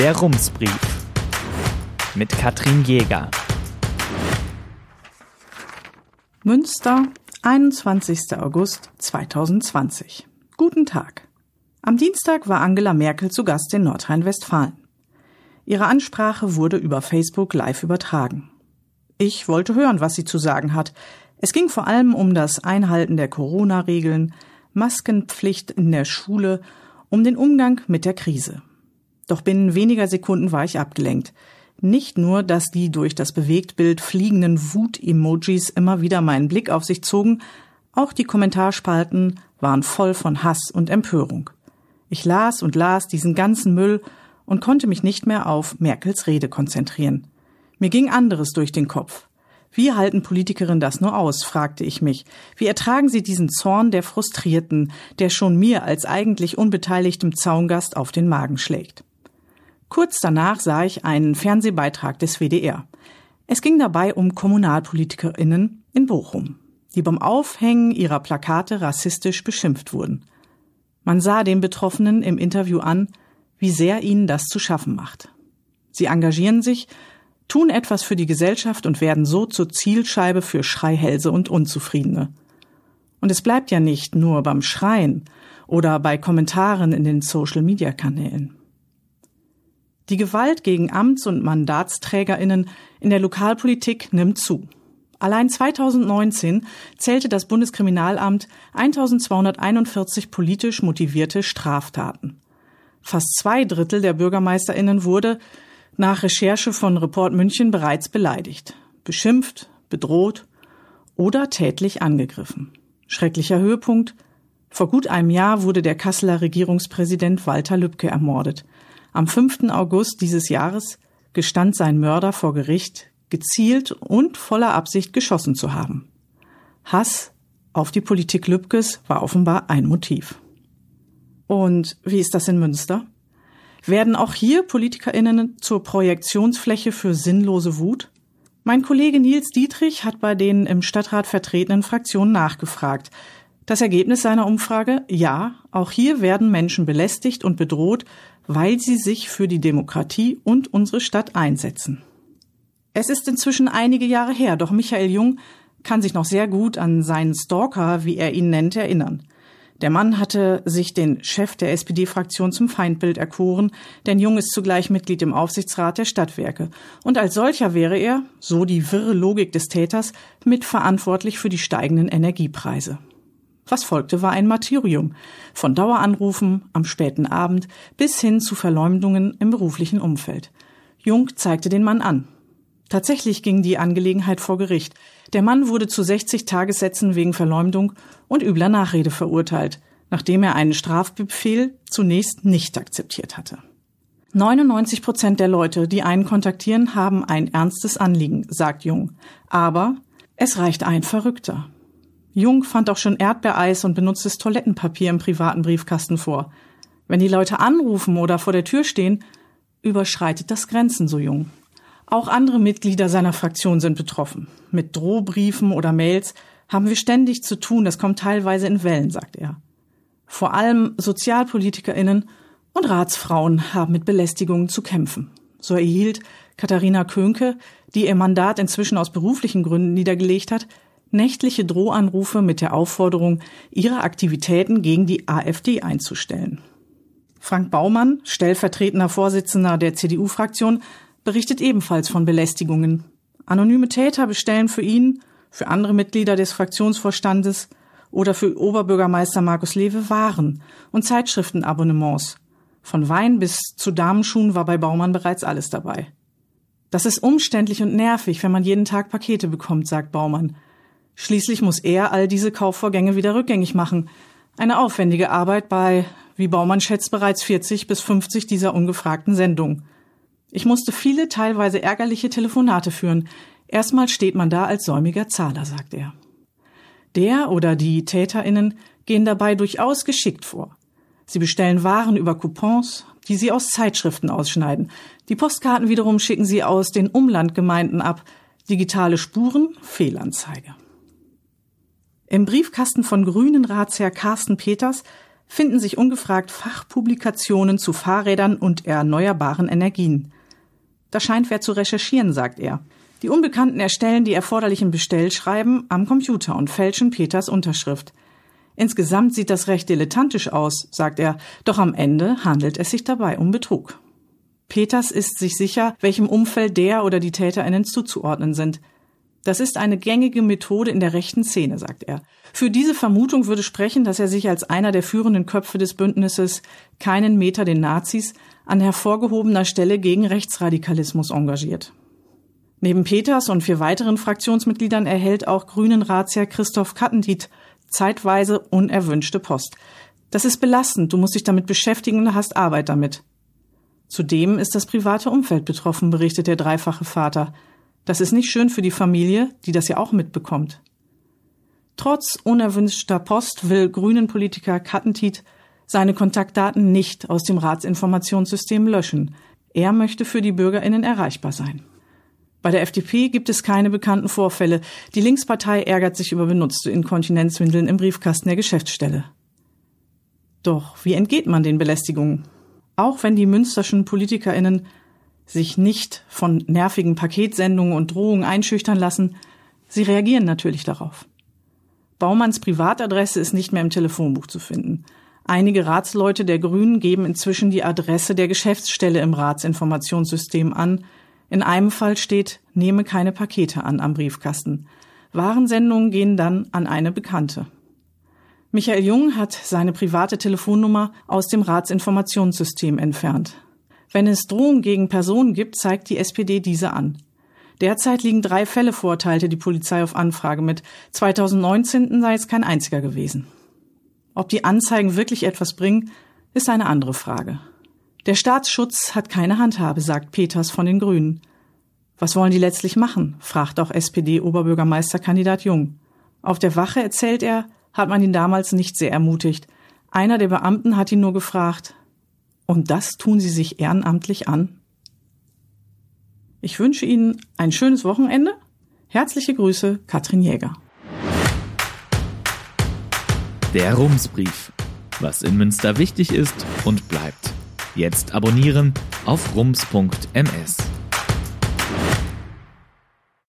Der Rumsbrief mit Katrin Jäger. Münster, 21. August 2020. Guten Tag. Am Dienstag war Angela Merkel zu Gast in Nordrhein-Westfalen. Ihre Ansprache wurde über Facebook live übertragen. Ich wollte hören, was sie zu sagen hat. Es ging vor allem um das Einhalten der Corona-Regeln, Maskenpflicht in der Schule, um den Umgang mit der Krise. Doch binnen weniger Sekunden war ich abgelenkt. Nicht nur, dass die durch das Bewegtbild fliegenden Wut-Emojis immer wieder meinen Blick auf sich zogen, auch die Kommentarspalten waren voll von Hass und Empörung. Ich las und las diesen ganzen Müll und konnte mich nicht mehr auf Merkels Rede konzentrieren. Mir ging anderes durch den Kopf. Wie halten Politikerinnen das nur aus, fragte ich mich. Wie ertragen sie diesen Zorn der Frustrierten, der schon mir als eigentlich unbeteiligtem Zaungast auf den Magen schlägt? Kurz danach sah ich einen Fernsehbeitrag des WDR. Es ging dabei um Kommunalpolitikerinnen in Bochum, die beim Aufhängen ihrer Plakate rassistisch beschimpft wurden. Man sah den Betroffenen im Interview an, wie sehr ihnen das zu schaffen macht. Sie engagieren sich tun etwas für die Gesellschaft und werden so zur Zielscheibe für Schreihälse und Unzufriedene. Und es bleibt ja nicht nur beim Schreien oder bei Kommentaren in den Social-Media-Kanälen. Die Gewalt gegen Amts- und Mandatsträgerinnen in der Lokalpolitik nimmt zu. Allein 2019 zählte das Bundeskriminalamt 1241 politisch motivierte Straftaten. Fast zwei Drittel der Bürgermeisterinnen wurde nach Recherche von Report München bereits beleidigt, beschimpft, bedroht oder tätlich angegriffen. Schrecklicher Höhepunkt. Vor gut einem Jahr wurde der Kasseler Regierungspräsident Walter Lübcke ermordet. Am 5. August dieses Jahres gestand sein Mörder vor Gericht, gezielt und voller Absicht geschossen zu haben. Hass auf die Politik Lübkes war offenbar ein Motiv. Und wie ist das in Münster? Werden auch hier PolitikerInnen zur Projektionsfläche für sinnlose Wut? Mein Kollege Nils Dietrich hat bei den im Stadtrat vertretenen Fraktionen nachgefragt. Das Ergebnis seiner Umfrage? Ja, auch hier werden Menschen belästigt und bedroht, weil sie sich für die Demokratie und unsere Stadt einsetzen. Es ist inzwischen einige Jahre her, doch Michael Jung kann sich noch sehr gut an seinen Stalker, wie er ihn nennt, erinnern. Der Mann hatte sich den Chef der SPD-Fraktion zum Feindbild erkoren, denn Jung ist zugleich Mitglied im Aufsichtsrat der Stadtwerke. Und als solcher wäre er, so die wirre Logik des Täters, mitverantwortlich für die steigenden Energiepreise. Was folgte, war ein Martyrium. Von Daueranrufen am späten Abend bis hin zu Verleumdungen im beruflichen Umfeld. Jung zeigte den Mann an. Tatsächlich ging die Angelegenheit vor Gericht. Der Mann wurde zu 60 Tagessätzen wegen Verleumdung und übler Nachrede verurteilt, nachdem er einen Strafbefehl zunächst nicht akzeptiert hatte. 99 Prozent der Leute, die einen kontaktieren, haben ein ernstes Anliegen, sagt Jung. Aber es reicht ein Verrückter. Jung fand auch schon Erdbeereis und benutztes Toilettenpapier im privaten Briefkasten vor. Wenn die Leute anrufen oder vor der Tür stehen, überschreitet das Grenzen, so Jung. Auch andere Mitglieder seiner Fraktion sind betroffen. Mit Drohbriefen oder Mails haben wir ständig zu tun, das kommt teilweise in Wellen, sagt er. Vor allem Sozialpolitikerinnen und Ratsfrauen haben mit Belästigungen zu kämpfen. So erhielt Katharina Könke, die ihr Mandat inzwischen aus beruflichen Gründen niedergelegt hat, nächtliche Drohanrufe mit der Aufforderung, ihre Aktivitäten gegen die AfD einzustellen. Frank Baumann, stellvertretender Vorsitzender der CDU-Fraktion, berichtet ebenfalls von Belästigungen. Anonyme Täter bestellen für ihn, für andere Mitglieder des Fraktionsvorstandes oder für Oberbürgermeister Markus Lewe Waren und Zeitschriftenabonnements. Von Wein bis zu Damenschuhen war bei Baumann bereits alles dabei. Das ist umständlich und nervig, wenn man jeden Tag Pakete bekommt, sagt Baumann. Schließlich muss er all diese Kaufvorgänge wieder rückgängig machen. Eine aufwendige Arbeit bei, wie Baumann schätzt, bereits 40 bis 50 dieser ungefragten Sendungen. Ich musste viele, teilweise ärgerliche Telefonate führen. Erstmal steht man da als säumiger Zahler, sagt er. Der oder die TäterInnen gehen dabei durchaus geschickt vor. Sie bestellen Waren über Coupons, die sie aus Zeitschriften ausschneiden. Die Postkarten wiederum schicken sie aus den Umlandgemeinden ab. Digitale Spuren, Fehlanzeige. Im Briefkasten von Grünen Ratsherr Carsten Peters finden sich ungefragt Fachpublikationen zu Fahrrädern und erneuerbaren Energien. Da scheint wer zu recherchieren, sagt er. Die Unbekannten erstellen die erforderlichen Bestellschreiben am Computer und fälschen Peters Unterschrift. Insgesamt sieht das recht dilettantisch aus, sagt er, doch am Ende handelt es sich dabei um Betrug. Peters ist sich sicher, welchem Umfeld der oder die TäterInnen zuzuordnen sind. Das ist eine gängige Methode in der rechten Szene, sagt er. Für diese Vermutung würde sprechen, dass er sich als einer der führenden Köpfe des Bündnisses keinen Meter den Nazis an hervorgehobener Stelle gegen Rechtsradikalismus engagiert. Neben Peters und vier weiteren Fraktionsmitgliedern erhält auch Grünen Ratsherr Christoph Kattendiet zeitweise unerwünschte Post. Das ist belastend, du musst dich damit beschäftigen und hast Arbeit damit. Zudem ist das private Umfeld betroffen, berichtet der dreifache Vater. Das ist nicht schön für die Familie, die das ja auch mitbekommt. Trotz unerwünschter Post will Grünen Politiker Kattentit seine Kontaktdaten nicht aus dem Ratsinformationssystem löschen. Er möchte für die Bürgerinnen erreichbar sein. Bei der FDP gibt es keine bekannten Vorfälle. Die Linkspartei ärgert sich über benutzte Inkontinenzwindeln im Briefkasten der Geschäftsstelle. Doch wie entgeht man den Belästigungen? Auch wenn die münsterschen PolitikerInnen sich nicht von nervigen Paketsendungen und Drohungen einschüchtern lassen, sie reagieren natürlich darauf. Baumanns Privatadresse ist nicht mehr im Telefonbuch zu finden. Einige Ratsleute der Grünen geben inzwischen die Adresse der Geschäftsstelle im Ratsinformationssystem an. In einem Fall steht, nehme keine Pakete an am Briefkasten. Warensendungen gehen dann an eine Bekannte. Michael Jung hat seine private Telefonnummer aus dem Ratsinformationssystem entfernt. Wenn es Drohungen gegen Personen gibt, zeigt die SPD diese an. Derzeit liegen drei Fälle vor, teilte die Polizei auf Anfrage mit. 2019 sei es kein einziger gewesen. Ob die Anzeigen wirklich etwas bringen, ist eine andere Frage. Der Staatsschutz hat keine Handhabe, sagt Peters von den Grünen. Was wollen die letztlich machen? fragt auch SPD-Oberbürgermeisterkandidat Jung. Auf der Wache, erzählt er, hat man ihn damals nicht sehr ermutigt. Einer der Beamten hat ihn nur gefragt, und das tun Sie sich ehrenamtlich an? Ich wünsche Ihnen ein schönes Wochenende. Herzliche Grüße, Katrin Jäger. Der Rumsbrief. Was in Münster wichtig ist und bleibt. Jetzt abonnieren auf rums.ms.